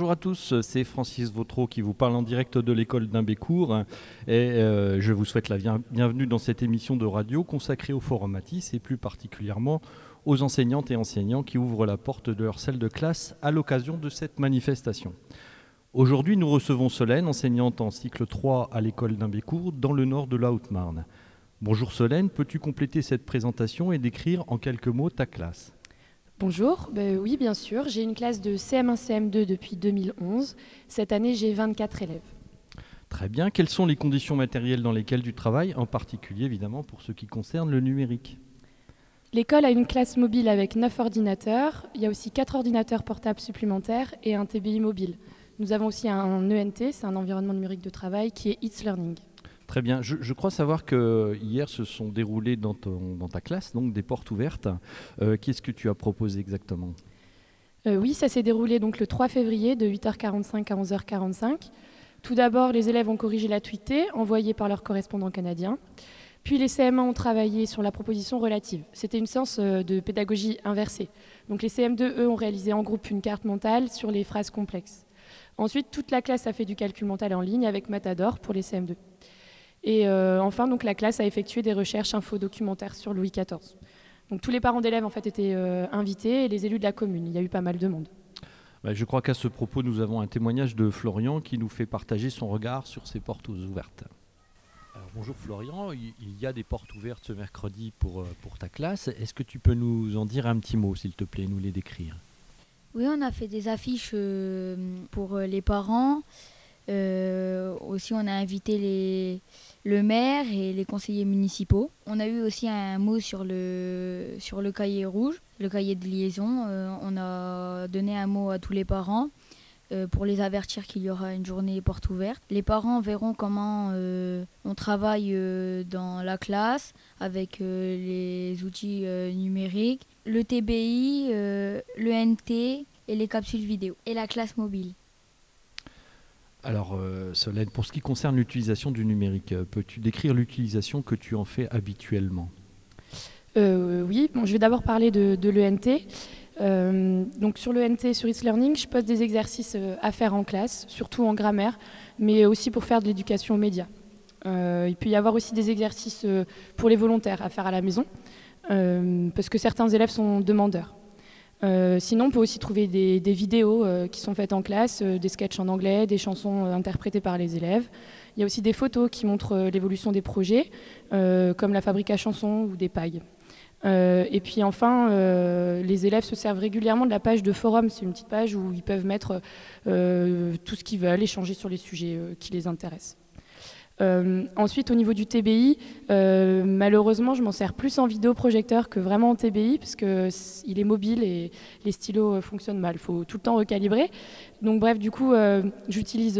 bonjour à tous, c'est Francis Vautreau qui vous parle en direct de l'école d'Imbécourt et euh, je vous souhaite la bienvenue dans cette émission de radio consacrée au Forum Matisse et plus particulièrement aux enseignantes et enseignants qui ouvrent la porte de leur salle de classe à l'occasion de cette manifestation. Aujourd'hui, nous recevons Solène, enseignante en cycle 3 à l'école d'Imbécourt dans le nord de la Haute-Marne. Bonjour Solène, peux-tu compléter cette présentation et décrire en quelques mots ta classe? Bonjour, ben oui bien sûr, j'ai une classe de CM1, CM2 depuis 2011. Cette année j'ai 24 élèves. Très bien, quelles sont les conditions matérielles dans lesquelles tu travailles, en particulier évidemment pour ce qui concerne le numérique? L'école a une classe mobile avec 9 ordinateurs, il y a aussi 4 ordinateurs portables supplémentaires et un TBI mobile. Nous avons aussi un ENT, c'est un environnement numérique de travail qui est It's Learning. Très bien. Je, crois savoir que hier se sont déroulées dans, ta classe donc des portes ouvertes. Euh, qu'est-ce que tu as proposé exactement? Euh, Oui, ça s'est déroulé donc le 3 février de 8h45 à 11h45. Tout d'abord, les élèves ont corrigé la tweetée envoyée par leur correspondant canadien. Puis les CM1 ont travaillé sur la proposition relative. C'était une séance euh, de pédagogie inversée. Donc les CM2, eux, ont réalisé en groupe une carte mentale sur les phrases complexes. Ensuite, toute la classe a fait du calcul mental en ligne avec Matador pour les CM2. Et euh, enfin, donc, la classe a effectué des recherches info-documentaires sur Louis XIV. Donc, tous les parents d'élèves en fait, étaient euh, invités et les élus de la commune. Il y a eu pas mal de monde. Bah, je crois qu'à ce propos, nous avons un témoignage de Florian qui nous fait partager son regard sur ces portes ouvertes. bonjour Florian, il y a des portes ouvertes ce mercredi pour, euh, pour ta classe. Est-ce que tu peux nous en dire un petit mot, s'il te plaît, nous les décrire? Oui, on a fait des affiches pour les parents. Aussi, on a invité les, le maire et les conseillers municipaux. On a eu aussi un mot sur le, sur le cahier rouge, le cahier de liaison. Euh, on a donné un mot à tous les parents euh, pour les avertir qu'il y aura une journée porte ouverte. Les parents verront comment euh, on travaille dans la classe avec les outils numériques, le TBI, le NT et les capsules vidéo et la classe mobile. Alors, euh, Solène, pour ce qui concerne l'utilisation du numérique, euh, peux-tu décrire l'utilisation que tu en fais habituellement? Euh, Oui, je vais d'abord parler de, l'ENT. donc sur l'ENT, sur It's Learning, je pose des exercices à faire en classe, surtout en grammaire, mais aussi pour faire de l'éducation aux médias. il peut y avoir aussi des exercices pour les volontaires à faire à la maison, parce que certains élèves sont demandeurs. Euh, sinon, on peut aussi trouver des, vidéos euh, qui sont faites en classe, euh, des sketchs en anglais, des chansons interprétées par les élèves. Il y a aussi des photos qui montrent l'évolution des projets, comme la fabrique à chansons ou des pailles. et puis enfin, les élèves se servent régulièrement de la page de forum. C'est une petite page où ils peuvent mettre tout ce qu'ils veulent, échanger sur les sujets qui les intéressent. Euh, ensuite, au niveau du TBI, euh, malheureusement, je m'en sers plus en vidéoprojecteur que vraiment en TBI, parce qu'il est mobile et les stylos euh, fonctionnent mal. Il faut tout le temps recalibrer. Donc bref, du coup, j'utilise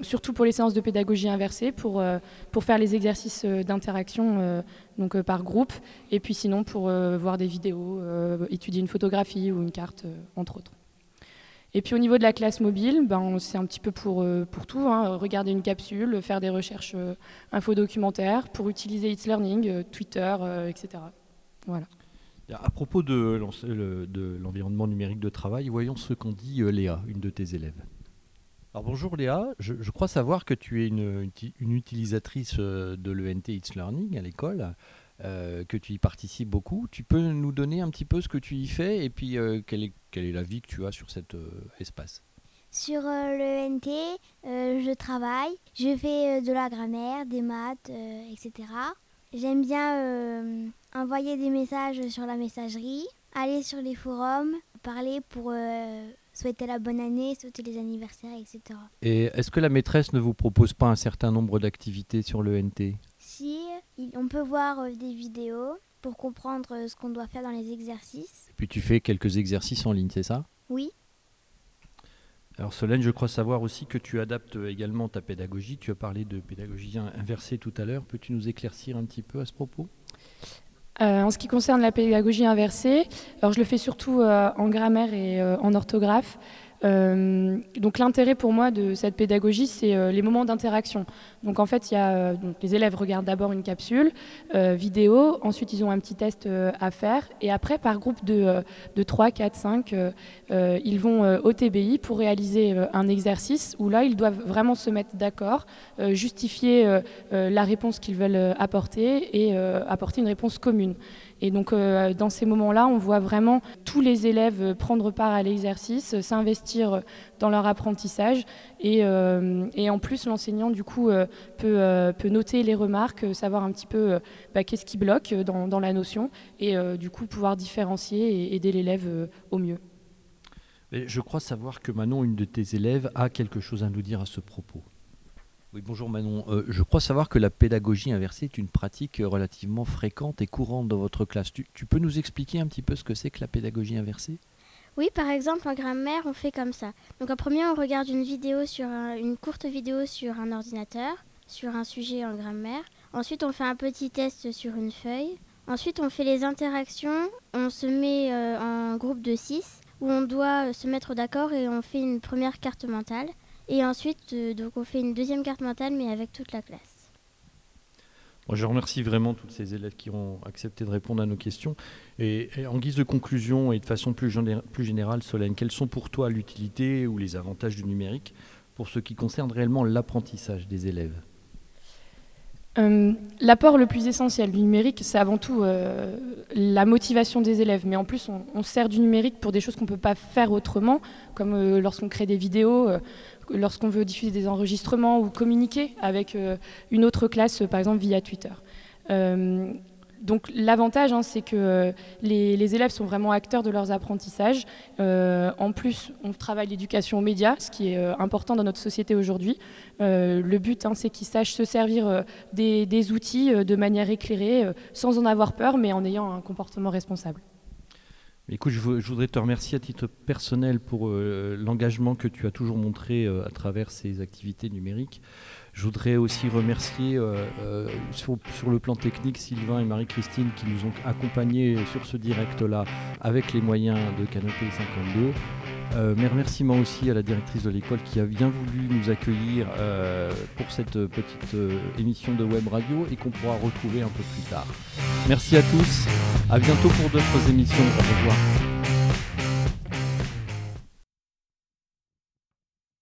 surtout pour les séances de pédagogie inversée, pour, pour faire les exercices d'interaction donc par groupe, et puis sinon pour voir des vidéos, étudier une photographie ou une carte, entre autres. Et puis au niveau de la classe mobile, ben, c'est un petit peu pour, euh, pour tout. Hein. regarder une capsule, faire des recherches euh, infodocumentaires, pour utiliser It's Learning, euh, Twitter, etc. Voilà. À propos de, de l'environnement numérique de travail, voyons ce qu'en dit Léa, une de tes élèves. Alors bonjour Léa, je, crois savoir que tu es une, une utilisatrice de l'ENT It's Learning à l'école. Euh, que tu y participes beaucoup. Tu peux nous donner un petit peu ce que tu y fais et puis euh, quelle, est, quelle est la vie que tu as sur cet euh, espace? Sur le NT, je travaille, je fais de la grammaire, des maths, etc. J'aime bien envoyer des messages sur la messagerie, aller sur les forums, parler pour souhaiter la bonne année, souhaiter les anniversaires, etc. Et est-ce que la maîtresse ne vous propose pas un certain nombre d'activités sur le NT on peut voir euh, des vidéos pour comprendre euh, ce qu'on doit faire dans les exercices. Et puis tu fais quelques exercices en ligne, c'est ça? Oui. Alors Solène, je crois savoir aussi que tu adaptes également ta pédagogie. Tu as parlé de pédagogie inversée tout à l'heure. Peux-tu nous éclaircir un petit peu à ce propos? Euh, en ce qui concerne la pédagogie inversée, alors je le fais surtout en grammaire et en orthographe. Euh, donc l'intérêt pour moi de cette pédagogie, c'est euh, les moments d'interaction. Donc en fait, y a, euh, les élèves regardent d'abord une capsule vidéo, ensuite ils ont un petit test à faire, et après par groupe de, de 3, 4, 5, ils vont au TBI pour réaliser un exercice où là, ils doivent vraiment se mettre d'accord, justifier la réponse qu'ils veulent apporter et apporter une réponse commune. Et donc euh, dans ces moments-là, on voit vraiment tous les élèves prendre part à l'exercice, s'investir dans leur apprentissage. Et, euh, en plus, l'enseignant, du coup, euh, peut, noter les remarques, savoir un petit peu bah, qu'est-ce qui bloque dans, la notion, et du coup pouvoir différencier et aider l'élève au mieux. je crois savoir que Manon, une de tes élèves, a quelque chose à nous dire à ce propos. Oui, bonjour Manon. Euh, je crois savoir que la pédagogie inversée est une pratique relativement fréquente et courante dans votre classe. Tu, peux nous expliquer un petit peu ce que c'est que la pédagogie inversée? Oui, par exemple, en grammaire, on fait comme ça. Donc en premier, on regarde une vidéo sur une courte vidéo sur un ordinateur, sur un sujet en grammaire. Ensuite, on fait un petit test sur une feuille. Ensuite, on fait les interactions. On se met euh, en groupe de 6 où on doit se mettre d'accord et on fait une première carte mentale. Et ensuite, euh, donc on fait une deuxième carte mentale, mais avec toute la classe. je remercie vraiment tous ces élèves qui ont accepté de répondre à nos questions. Et, en guise de conclusion et de façon plus, plus générale, Solène, quels sont pour toi l'utilité ou les avantages du numérique pour ce qui concerne réellement l'apprentissage des élèves? Euh, L'apport le plus essentiel du numérique, c'est avant tout euh, la motivation des élèves. Mais en plus, on, sert du numérique pour des choses qu'on ne peut pas faire autrement, comme lorsqu'on crée des vidéos, lorsqu'on veut diffuser des enregistrements ou communiquer avec euh, une autre classe, par exemple via Twitter. Euh, donc l'avantage, hein, c'est que euh, les, élèves sont vraiment acteurs de leurs apprentissages. en plus, on travaille l'éducation aux médias, ce qui est important dans notre société aujourd'hui. le but, hein, c'est qu'ils sachent se servir des, des, outils de manière éclairée, sans en avoir peur, mais en ayant un comportement responsable. Écoute, je, voudrais te remercier à titre personnel pour euh, l'engagement que tu as toujours montré euh, à travers ces activités numériques. Je voudrais aussi remercier euh, sur, le plan technique Sylvain et Marie-Christine qui nous ont accompagnés sur ce direct-là avec les moyens de Canopée 52. Euh, mes remerciements aussi à la directrice de l'école qui a bien voulu nous accueillir pour cette petite émission de web radio et qu'on pourra retrouver un peu plus tard. Merci à tous, à bientôt pour d'autres émissions. Au revoir.